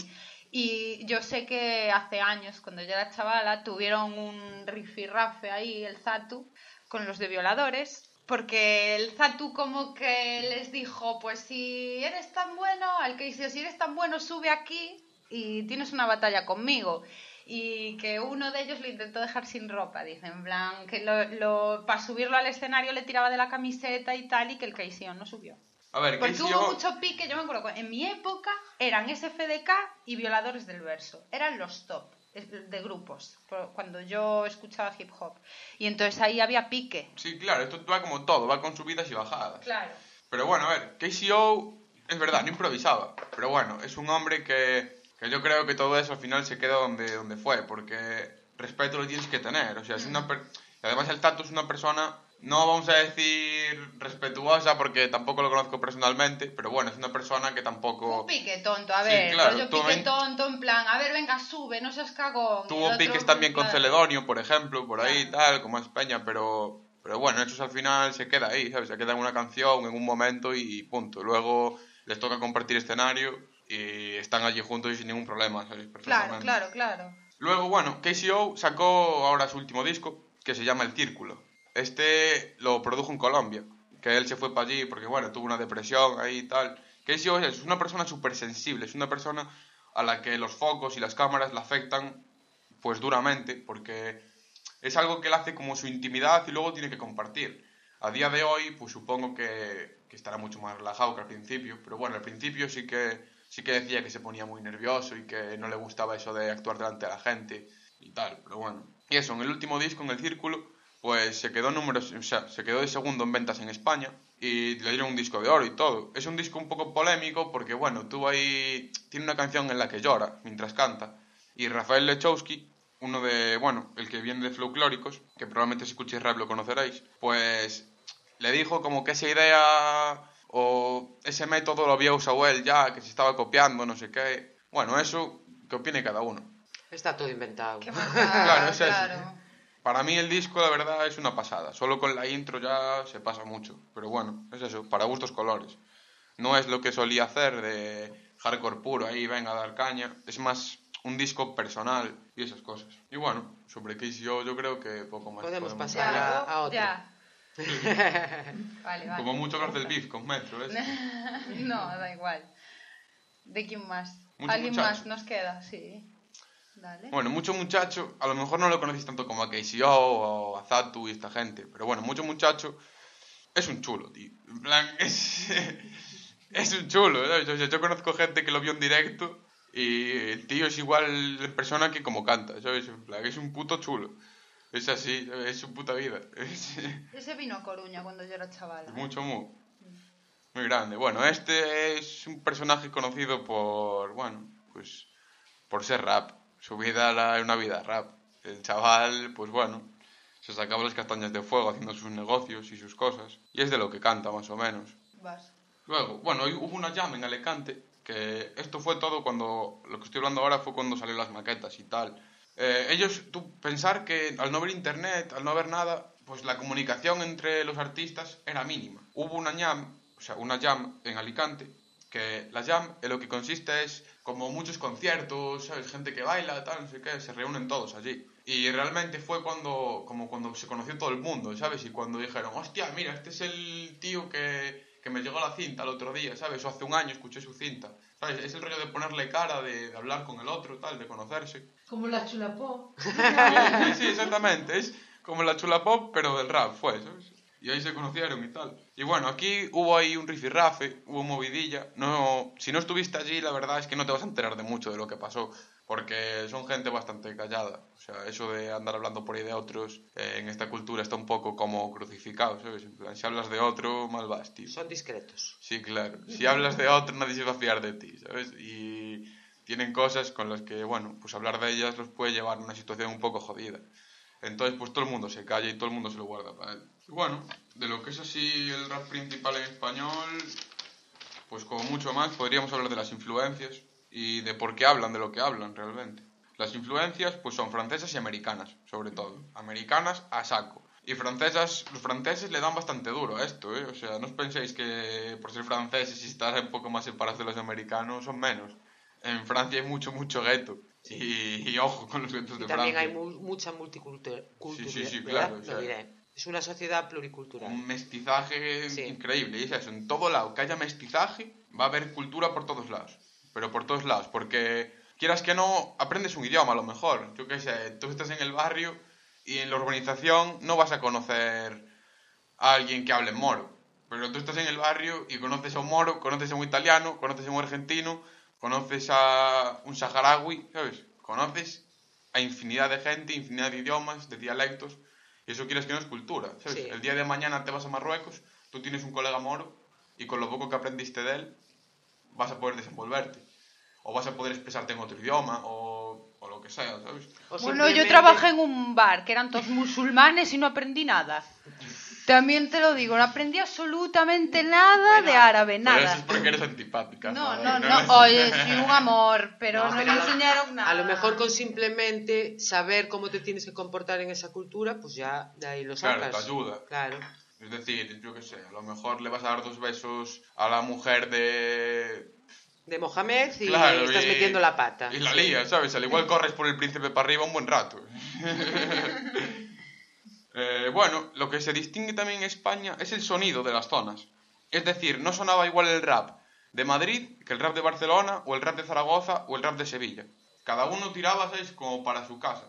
S4: Y yo sé que hace años, cuando yo era chavala, tuvieron un rifirrafe ahí, el Zatu, con los de violadores. Porque el Zatu como que les dijo, pues si eres tan bueno, al que si eres tan bueno, sube aquí y tienes una batalla conmigo. Y que uno de ellos lo intentó dejar sin ropa, dice, en plan, que lo, lo- para subirlo al escenario le tiraba de la camiseta y tal, y que el Keisio no subió.
S3: A ver,
S4: Porque hubo mucho pique, yo me acuerdo, en mi época eran SFDK y Violadores del Verso, eran los top de grupos, cuando yo escuchaba hip hop. Y entonces ahí había pique.
S3: Sí, claro, esto va como todo, va con subidas y bajadas.
S4: Claro.
S3: Pero bueno, a ver, KCO es verdad, no improvisaba. Pero bueno, es un hombre que, que yo creo que todo eso al final se queda donde, donde fue, porque respeto lo tienes que tener. O sea, es una per- además el Tato es una persona, no vamos a decir respetuosa porque tampoco lo conozco personalmente, pero bueno, es una persona que tampoco
S4: Un pique tonto, a
S3: Sí,
S4: ver,
S3: claro,
S4: rollo
S3: tú
S4: pique tonto, en plan, a ver, venga, sube, no seas cagón.
S3: Tuvo
S4: otro,
S3: piques también con
S4: claro.
S3: Celedonio, por ejemplo, por ahí
S4: Claro.
S3: tal, como es Peña, pero, pero bueno, eso al final se queda ahí, ¿sabes? Se queda en una canción, en un momento y punto. Luego les toca compartir escenario y están allí juntos y sin ningún problema, ¿sabes?
S4: Claro, claro, claro.
S3: Luego, bueno, KCO sacó ahora su último disco, que se llama El Círculo. Este lo produjo en Colombia, que él se fue para allí porque, bueno, tuvo una depresión ahí y tal. KCO es una persona súper sensible, es una persona a la que los focos y las cámaras le afectan, pues duramente, porque es algo que él hace como su intimidad y luego tiene que compartir. A día de hoy, pues supongo que, que estará mucho más relajado que al principio, pero bueno, al principio sí que, sí que decía que se ponía muy nervioso y que no le gustaba eso de actuar delante de la gente y tal, pero bueno. Y eso, en el último disco, en el Círculo, pues se quedó números, o sea, se quedó de segundo en ventas en España y le dieron un disco de oro y todo. Es un disco un poco polémico porque, bueno, tuvo ahí, tiene una canción en la que llora mientras canta y Rafael Lechowski, uno de, bueno, el que viene de Folclóricos, que probablemente si escuchéis rap lo conoceréis, pues le dijo como que esa idea o ese método lo había usado él ya, que se estaba copiando, no sé qué. Bueno, eso que opine cada uno.
S2: Está todo inventado.
S4: Qué
S3: Claro, es eso. Para mí el disco, la verdad, es una pasada. Solo con la intro ya se pasa mucho. Pero bueno, es eso, para gustos colores. No es lo que solía hacer de hardcore puro, ahí venga a dar caña. Es más un disco personal y esas cosas. Y bueno, sobre KCO yo creo que poco más
S2: Podemos
S3: podemos
S2: pasar a, a otro.
S4: Ya. Vale, vale.
S3: Como mucho hablar del beef con Metro, ¿ves?
S4: No, da igual. ¿De quién más?
S3: Mucho
S4: ¿Alguien
S3: muchacho.
S4: más nos queda? Sí. Dale.
S3: Bueno, mucho muchacho, a lo mejor no lo conocéis tanto como a KCO o a Zatu y esta gente, pero bueno, mucho muchacho es un chulo, tío. En plan, es, es un chulo, ¿sabes? O sea, yo conozco gente que lo vio en directo y el tío es igual en persona que como canta, ¿sabes? En plan, es un puto chulo. Es así, ¿sabes? es su puta vida. Es,
S4: Ese vino a Coruña cuando yo era chavala.
S3: es mucho, muy, muy grande. Bueno, este es un personaje conocido por, bueno, pues por ser rap. Su vida era una vida rap. El chaval, pues bueno, se sacaba las castañas de fuego haciendo sus negocios y sus cosas. Y es de lo que canta, más o menos.
S4: Vas.
S3: Luego, bueno, hubo una jam en Alicante, que esto fue todo cuando, lo que estoy hablando ahora fue cuando salieron las maquetas y tal. Eh, ellos, tú pensar que al no ver internet, al no ver nada, pues la comunicación entre los artistas era mínima. Hubo una jam, o sea, una jam en Alicante, que la jam en lo que consiste es como muchos conciertos, ¿sabes? Gente que baila, tal, no sé qué, se reúnen todos allí. Y realmente fue cuando, como cuando se conoció todo el mundo, ¿sabes? Y cuando dijeron, hostia, mira, este es el tío que, que me llegó la cinta el otro día, ¿sabes? O hace un año escuché su cinta, ¿sabes? Es el rollo de ponerle cara, de, de hablar con el otro, tal, de conocerse.
S5: Como la chulapó.
S3: Sí, sí, sí, exactamente. Es como la chula pop, pero del rap fue, ¿sabes? Y ahí se conocieron y tal. Y bueno, aquí hubo ahí un rifirrafe, hubo movidilla. No, si no estuviste allí, la verdad es que no te vas a enterar de mucho de lo que pasó. Porque son gente bastante callada. O sea, eso de andar hablando por ahí de otros eh, en esta cultura está un poco como crucificado, ¿sabes? Si hablas de otro, mal vas, tío.
S2: Son discretos.
S3: Sí, claro. Si hablas de otro, nadie se va a fiar de ti, ¿sabes? Y tienen cosas con las que, bueno, pues hablar de ellas los puede llevar a una situación un poco jodida. Entonces, pues todo el mundo se calla y todo el mundo se lo guarda para él. Y bueno, de lo que es así el rap principal en español, pues como mucho más, podríamos hablar de las influencias y de por qué hablan de lo que hablan realmente. Las influencias, pues son francesas y americanas, sobre todo. Americanas a saco. Y francesas, los franceses le dan bastante duro a esto, ¿eh? O sea, no os penséis que por ser franceses y estar un poco más separados de los americanos son menos. En Francia hay mucho, mucho gueto. Y, y ojo con los guetos
S2: Y
S3: de
S2: también
S3: Francia.
S2: hay mu- mucha multiculturalidad.
S3: Sí, sí, sí, claro, o sea,
S2: Es una sociedad pluricultural.
S3: un mestizaje increíble. Y es eso, en todo lado que haya mestizaje, va a haber cultura por todos lados. Pero por todos lados, porque quieras que no, aprendes un idioma a lo mejor. Yo qué sé, tú estás en el barrio y en la urbanización no vas a conocer a alguien que hable moro. Pero tú estás en el barrio y conoces a un moro, conoces a un italiano, conoces a un argentino, conoces a un saharaui, ¿sabes? Conoces a infinidad de gente, infinidad de idiomas, de dialectos. Y eso quieres que no es cultura, ¿sabes?
S2: Sí.
S3: El día de mañana te vas a Marruecos, tú tienes un colega moro y con lo poco que aprendiste de él vas a poder desenvolverte. O vas a poder expresarte en otro idioma o, o lo que sea, ¿sabes?
S4: Bueno, yo trabajé en un bar que eran todos musulmanes y no aprendí nada. También te lo digo, no aprendí absolutamente nada de árabe,
S3: Pero eso
S4: nada.
S3: es porque eres antipática.
S4: No, no,
S3: es-
S4: no, oye, sí, un amor, pero no,
S2: No,
S4: me enseñaron nada.
S2: A lo mejor con simplemente saber cómo te tienes que comportar en esa cultura, pues ya de ahí lo
S3: Claro,
S2: sacas.
S3: te ayuda.
S2: Claro.
S3: Es decir, yo qué sé, a lo mejor le vas a dar dos besos a la mujer de...
S2: De Mohamed y
S3: Claro,
S2: estás
S3: y-
S2: metiendo la pata.
S3: Y la lía, ¿sabes? Al igual corres por el príncipe para arriba un buen rato. Eh, bueno, lo que se distingue también en España es el sonido de las zonas. Es decir, no sonaba igual el rap de Madrid que el rap de Barcelona o el rap de Zaragoza o el rap de Sevilla. Cada uno tiraba, ¿sabes? Como para su casa.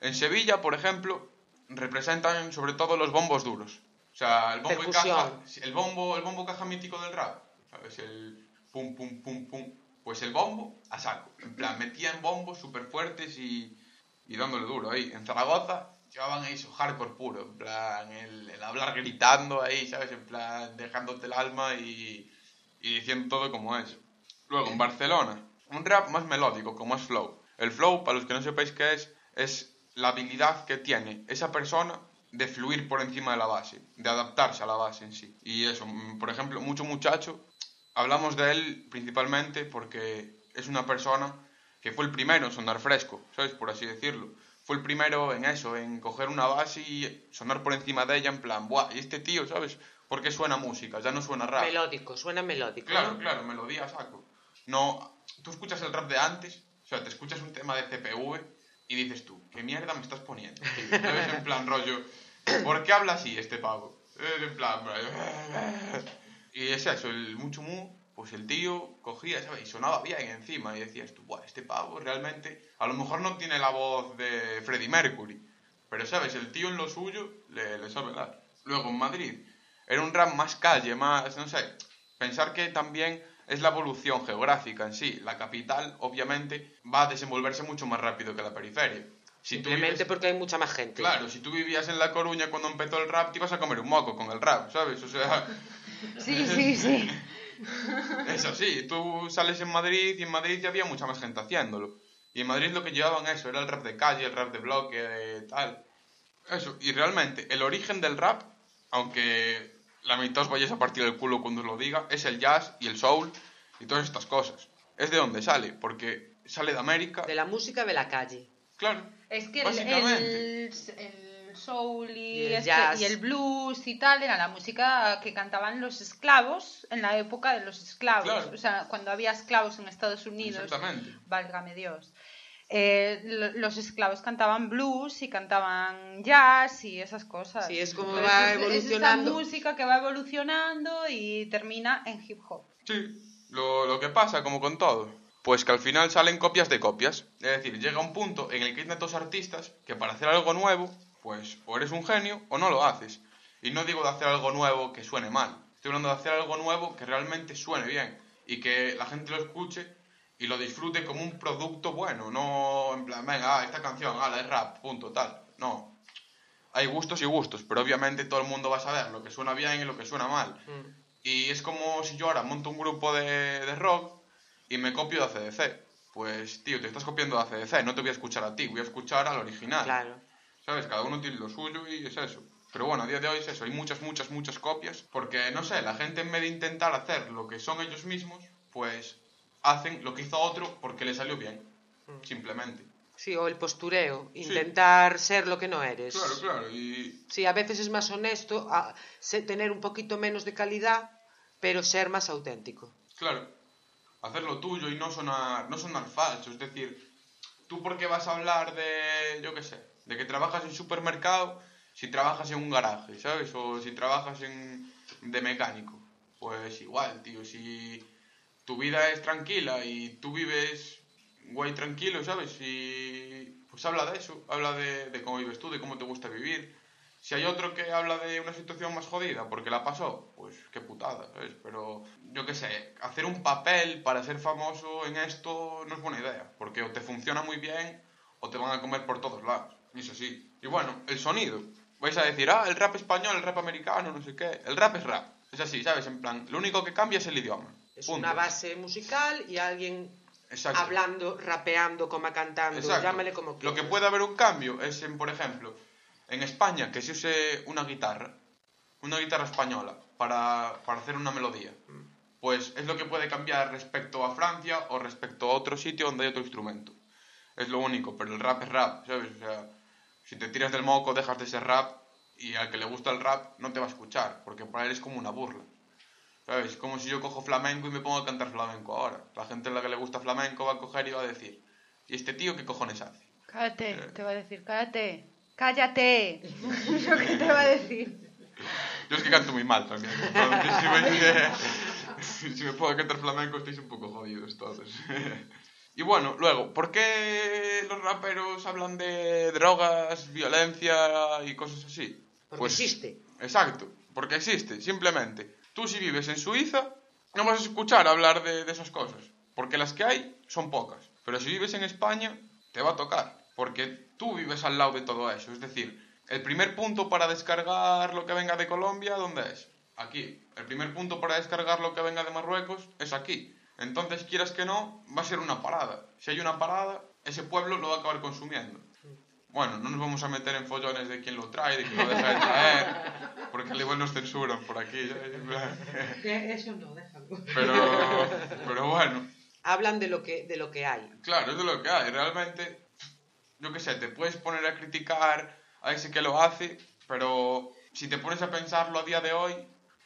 S3: En Sevilla, por ejemplo, representan sobre todo los bombos duros. O sea, el bombo y caja, el bombo, el bombo caja mítico del rap, ¿sabes? El pum pum pum pum. Pues el bombo a saco. En plan, metían bombos súper fuertes y, y dándole duro ahí. En Zaragoza llevaban eso, hardcore puro. En plan, el, hablar gritando ahí, ¿sabes? En plan, dejándote el alma y, y diciendo todo como es. Luego, en Barcelona, un rap más melódico, como es flow. El flow, para los que no sepáis qué es, es la habilidad que tiene esa persona de fluir por encima de la base, de adaptarse a la base en sí. Y eso, por ejemplo, mucho muchacho, hablamos de él principalmente porque es una persona que fue el primero en sonar fresco, ¿sabes? Por así decirlo. Fue el primero en eso, en coger una base y sonar por encima de ella en plan, ¡buah! Y este tío, ¿sabes? Porque suena música, ya no suena rap.
S2: Melódico, suena melódico.
S3: Claro,
S2: ¿no?
S3: claro, melodía saco. No, tú escuchas el rap de antes, o sea, te escuchas un tema de CPV y dices tú, ¿qué mierda me estás poniendo? tío?". ¿Sabes? En plan rollo, ¿por qué habla así este pavo? En plan, y es eso, el mucho mu, pues el tío cogía, ¿sabes? Y sonaba bien encima y decías tú, Buah, este pavo realmente, a lo mejor no tiene la voz de Freddie Mercury, pero sabes, el tío en lo suyo le, le sabe dar. Luego en Madrid, era un rap más calle, más, no sé, pensar que también es la evolución geográfica en sí. La capital, obviamente, va a desenvolverse mucho más rápido que la periferia. Si
S2: Simplemente
S3: vives-
S2: porque hay mucha más gente.
S3: Claro, si tú vivías en La Coruña cuando empezó el rap, te ibas a comer un moco con el rap, ¿sabes? O sea,
S4: Sí, sí, sí.
S3: es así. Tú sales en Madrid y en Madrid ya había mucha más gente haciéndolo. Y en Madrid lo que llevaban eso era el rap de calle, el rap de bloque, eh, tal. Eso, y realmente el origen del rap, aunque la mitad os vayáis a partir el culo cuando os lo diga, es el jazz y el soul y todas estas cosas. Es de donde sale, porque sale de América.
S2: De la música de la calle.
S3: Claro.
S4: Es que el,
S3: Básicamente.
S4: el, el soul y,
S2: Y el
S4: este-
S2: jazz.
S4: y el blues y tal era la música que cantaban los esclavos en la época de los esclavos.
S3: Claro.
S4: O sea, cuando había esclavos en Estados Unidos.
S3: Exactamente.
S4: Válgame Dios. Eh, lo- los esclavos cantaban blues y cantaban jazz y esas cosas.
S2: Sí, es como
S4: Pero
S2: va
S4: es- es
S2: evolucionando.
S4: esa música que va evolucionando y termina en hip hop.
S3: Sí, lo, lo que pasa, como con todo, pues que al final salen copias de copias. Es decir, llega un punto en el que hay tantos artistas que para hacer algo nuevo, pues o eres un genio o no lo haces. Y no digo de hacer algo nuevo que suene mal. Estoy hablando de hacer algo nuevo que realmente suene bien y que la gente lo escuche y lo disfrute como un producto bueno, no en plan, venga, ah, esta canción, ah, es rap, punto, tal. No. Hay gustos y gustos, pero obviamente todo el mundo va a saber lo que suena bien y lo que suena mal.
S2: Mm.
S3: Y es como si yo ahora monto un grupo de, de rock y me copio de ACDC. Pues, tío, te estás copiando de ACDC, no te voy a escuchar a ti, voy a escuchar al original.
S2: Claro.
S3: ¿Sabes? Cada uno tiene lo suyo y es eso. Pero bueno, a día de hoy es eso, hay muchas, muchas, muchas copias. Porque, no sé, la gente en vez de intentar hacer lo que son ellos mismos, pues hacen lo que hizo otro porque le salió bien. Simplemente.
S2: Sí, o el postureo. Intentar ser lo que no eres.
S3: Claro, claro. Y
S2: Sí, a veces es más honesto a- tener un poquito menos de calidad, pero ser más auténtico.
S3: Claro, hacer lo tuyo y no sonar, no sonar falso. Es decir, ¿tú por qué vas a hablar de, yo qué sé, de que trabajas en supermercado si trabajas en un garaje, ¿sabes? O si trabajas en, de mecánico. Pues igual, tío, si tu vida es tranquila y tú vives guay tranquilo, ¿sabes? Y pues habla de eso, habla de, de cómo vives tú, de cómo te gusta vivir. Si hay otro que habla de una situación más jodida porque la pasó, pues qué putada, ¿sabes? Pero yo qué sé, hacer un papel para ser famoso en esto no es buena idea, porque o te funciona muy bien o te van a comer por todos lados. Y es así. Y bueno, el sonido. Vais a decir, ah, el rap español, el rap americano, no sé qué. El rap es rap. Es así, ¿sabes? En plan, lo único que cambia es el idioma.
S2: Es
S3: Punto.
S2: una base musical y alguien
S3: Exacto.
S2: hablando, rapeando, como cantando,
S3: Exacto.
S2: llámale como
S3: Lo
S2: quieras.
S3: que puede haber un cambio es en, por ejemplo, en España que se use una guitarra, una guitarra española, para, para hacer una melodía. Pues es lo que puede cambiar respecto a Francia o respecto a otro sitio donde hay otro instrumento. Es lo único, pero el rap es rap, ¿sabes? O sea, si te tiras del moco, dejas de ser rap Y al que le gusta el rap no te va a escuchar, porque para él es como una burla. ¿Sabes? Como si yo cojo flamenco y me pongo a cantar flamenco ahora. La gente a la que le gusta flamenco va a coger y va a decir, ¿y este tío qué cojones hace?
S4: Cállate, te va a decir, cállate. Cállate. Lo que te va a decir.
S3: Yo es que canto muy mal también. entonces, si, me, si me puedo cantar flamenco estáis un poco jodidos todos. Y bueno, luego, ¿por qué los raperos hablan de drogas, violencia y cosas así?
S2: Porque existe.
S3: Exacto, porque existe, simplemente. Tú si vives en Suiza, no vas a escuchar hablar de, de esas cosas, porque las que hay son pocas. Pero si vives en España, te va a tocar, porque tú vives al lado de todo eso. Es decir, el primer punto para descargar lo que venga de Colombia, ¿dónde es? Aquí. El primer punto para descargar lo que venga de Marruecos es aquí. Entonces, quieras que no, va a ser una parada. Si hay una parada, ese pueblo lo va a acabar consumiendo. Bueno, no nos vamos a meter en follones de quién lo trae, de quién lo deja de traer, porque al igual nos censuran por aquí.
S5: Eso no, déjalo.
S3: Pero, pero bueno,
S2: Hablan de lo que, de lo que hay.
S3: claro, es de lo que hay. Realmente, yo qué sé, te puedes poner a criticar a ese que lo hace, pero si te pones a pensarlo a día de hoy,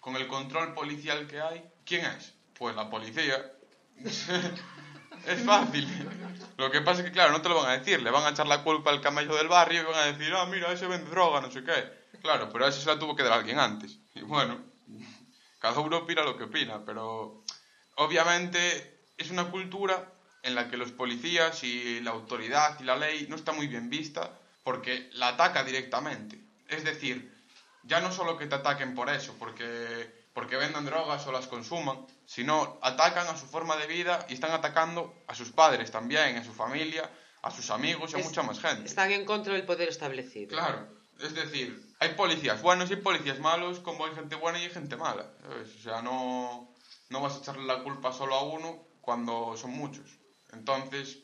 S3: con el control policial que hay, ¿quién es? Pues la policía. es fácil. Lo que pasa es que, claro, no te lo van a decir. Le van a echar la culpa al camello del barrio y van a decir, ah, mira, ese vende droga, no sé qué. Claro, pero a ese se la tuvo que dar alguien antes. Y bueno, cada uno opina lo que opina, pero obviamente es una cultura en la que los policías y la autoridad y la ley no está muy bien vista porque la ataca directamente. Es decir, ya no solo que te ataquen por eso, porque, porque vendan drogas o las consuman, sino atacan a su forma de vida y están atacando a sus padres también, a su familia, a sus amigos y a
S2: Es-
S3: mucha más gente.
S2: Están en contra del poder establecido.
S3: Claro, es decir, hay policías buenos y policías malos, como hay gente buena y hay gente mala. ¿sabes? O sea, no, no vas a echarle la culpa solo a uno cuando son muchos. Entonces,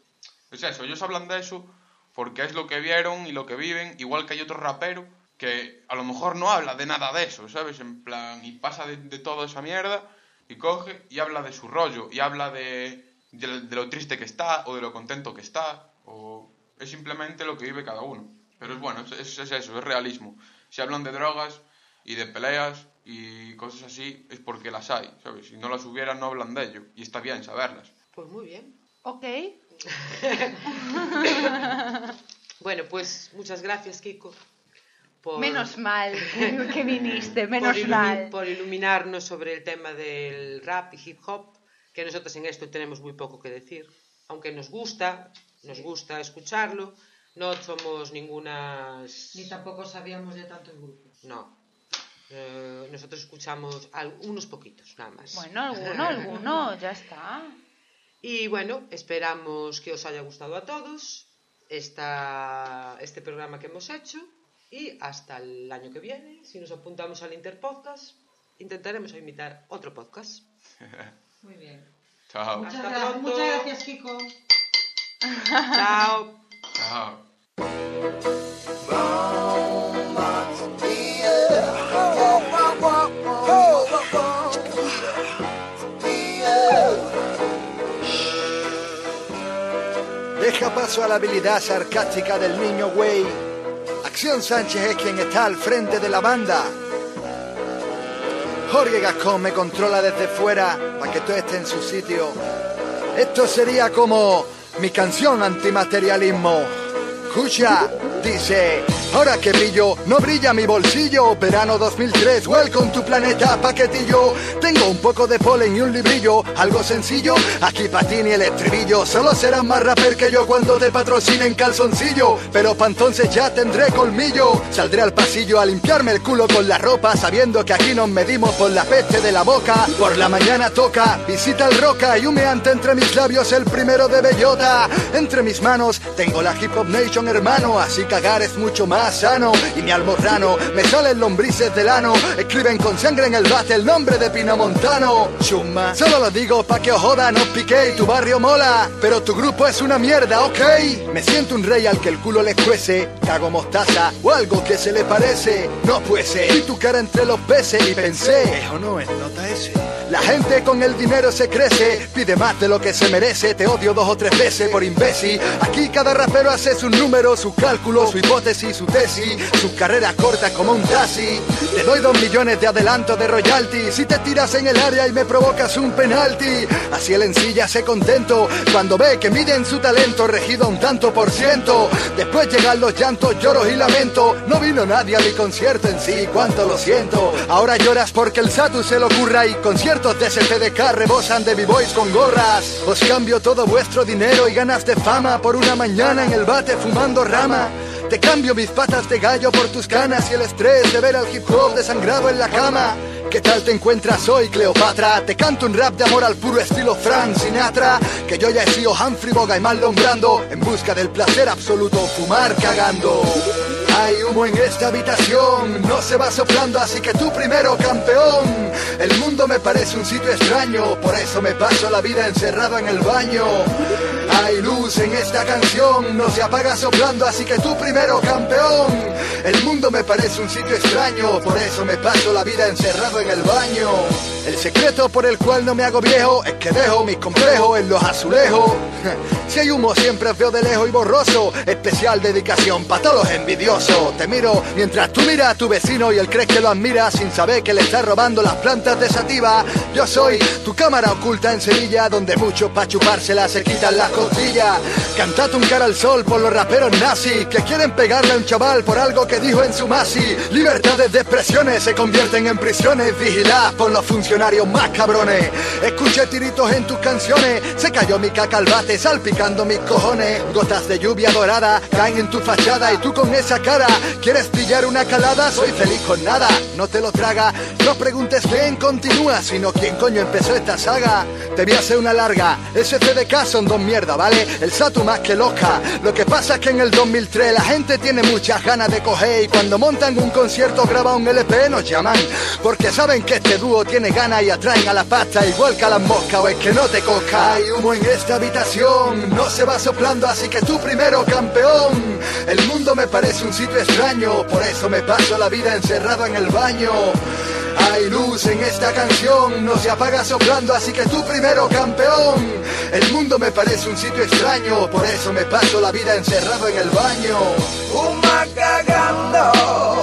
S3: es eso, ellos hablan de eso porque es lo que vieron y lo que viven, igual que hay otro rapero que a lo mejor no habla de nada de eso, ¿sabes? En plan, y pasa de, de toda esa mierda y coge y habla de su rollo y habla de, de, de lo triste que está o de lo contento que está o es simplemente lo que vive cada uno. Pero es bueno, es, es- es eso, es realismo. Si hablan de drogas y de peleas y cosas así, es porque las hay, ¿sabes? Si no las hubieran, no hablan de ello. Y está bien saberlas.
S2: Pues muy bien.
S4: Ok.
S2: Bueno, pues muchas gracias, Kiko. Por,
S4: Menos mal que, viniste,
S2: por,
S4: menos
S2: ilumi-
S4: mal.
S2: por iluminarnos sobre el tema del rap y hip hop, que nosotros en esto tenemos muy poco que decir. Aunque nos gusta, nos gusta escucharlo, no somos ningunas...
S5: Ni tampoco sabíamos de tantos grupos.
S2: No. Eh, nosotros escuchamos unos poquitos, nada más.
S4: Bueno, alguno, alguno, ya está.
S2: Y bueno, esperamos que os haya gustado a todos esta, este programa que hemos hecho y hasta el año que viene, si nos apuntamos al Interpodcast, intentaremos invitar otro podcast.
S5: Muy bien.
S3: Chao.
S5: Muchas,
S2: Hasta
S5: gra-
S2: pronto.
S5: muchas gracias, Kiko.
S2: Chao.
S3: Chao.
S8: Deja paso a la habilidad sarcástica del niño güey. Acción Sánchez es quien está al frente de la banda. Jorge Gascón me controla desde fuera para que todo esté en su sitio. Esto sería como mi canción antimaterialismo. Escucha, dice, ahora que brillo, no brilla mi bolsillo. Verano 2003, welcome tu planeta paquetillo. Tengo un poco de polen y un librillo, algo sencillo. Aquí patini el estribillo, solo serás más rapper que yo cuando te patrocinen calzoncillo. Pero pa' entonces ya tendré colmillo. Saldré al pasillo a limpiarme el culo con la ropa, sabiendo que aquí nos medimos por la peste de la boca. Por la mañana toca, visita el roca y humeante entre mis labios el primero de bellota. Entre mis manos tengo la hip hop nation hermano, así cagar es mucho más sano. Y mi almorrano, me salen lombrices del ano, escriben con sangre en el bate el nombre de Pinamontano. Chuma, solo lo digo pa' que os joda, no piqué, tu barrio mola, pero tu grupo es una mierda, ok. Me siento un rey al que el culo le cuece, cago mostaza o algo que se le parece. No puede ser, vi tu cara entre los peces y pensé, ¿es o no es nota ese? La gente con el dinero se crece, pide más de lo que se merece. Te odio dos o tres veces por imbécil. Aquí cada rapero hace su número, su cálculo, su hipótesis, su Su carrera corta como un taxi. Te doy dos millones de adelanto de royalty. Si te tiras en el área y me provocas un penalti. Así el encilla se contento cuando ve que miden su talento regido un tanto por ciento. Después llegan los llantos, lloros y lamentos. No vino nadie a mi concierto en sí, cuánto lo siento. Ahora lloras porque el Satu se lo ocurra y conciertos de STDK rebosan de B-Boys con gorras. Os cambio todo vuestro dinero y ganas de fama por una mañana en el bate fumando rama. Te cambio mis patas de gallo por tus canas y el estrés de ver al hip hop desangrado en la cama. ¿Qué tal te encuentras hoy, Cleopatra? Te canto un rap de amor al puro estilo Frank Sinatra. Que yo ya he sido Humphrey Bogart y Marlon Brando. En busca del placer absoluto, fumar cagando. Hay humo en esta habitación, no se va soplando, así que tú primero, campeón. El mundo me parece un sitio extraño, por eso me paso la vida encerrado en el baño. Hay luz en esta canción, no se apaga soplando, así que tú primero, campeón. El mundo me parece un sitio extraño, por eso me paso la vida encerrado en el baño. El secreto por el cual no me hago viejo es que dejo mis complejos en los azulejos. Si hay humo siempre veo de lejos y borroso, especial dedicación para todos los envidiosos. Te miro mientras tú miras a tu vecino y él cree que lo admira sin saber que le está robando las plantas de sativa. Yo soy tu cámara oculta en Sevilla, donde muchos pa' chupársela se quitan las costillas. Cantate un cara al sol por los raperos nazis que quieren pegarle a un chaval por algo que dijo en su masi. Libertades de expresiones se convierten en prisiones, vigiladas por los funcionarios más cabrones. Escuché tiritos en tus canciones, se cayó mi caca al bate, salpicando mis cojones. Gotas de lluvia dorada caen en tu fachada y tú con esa cara quieres pillar una calada. Soy feliz con nada, no te lo traga. No preguntes quién continúa, sino quién coño empezó esta saga. Te voy a hacer una larga. SCDK son dos El Satu más que loca. Lo que pasa es que en el 2003 la gente tiene muchas ganas de coger y cuando montan un concierto graba un LP nos llaman porque saben que este dúo tiene ganas y atraen a la pasta igual que a las moscas o es que no te coja. Hay humo en esta habitación, no se va soplando, así que tú primero, campeón. El mundo me parece un sitio extraño, por eso me paso la vida encerrado en el baño. Hay luz en esta canción, no se apaga soplando, así que tú primero, campeón. El mundo me parece un sitio extraño, por eso me paso la vida encerrado en el baño.
S9: Fuma cagando.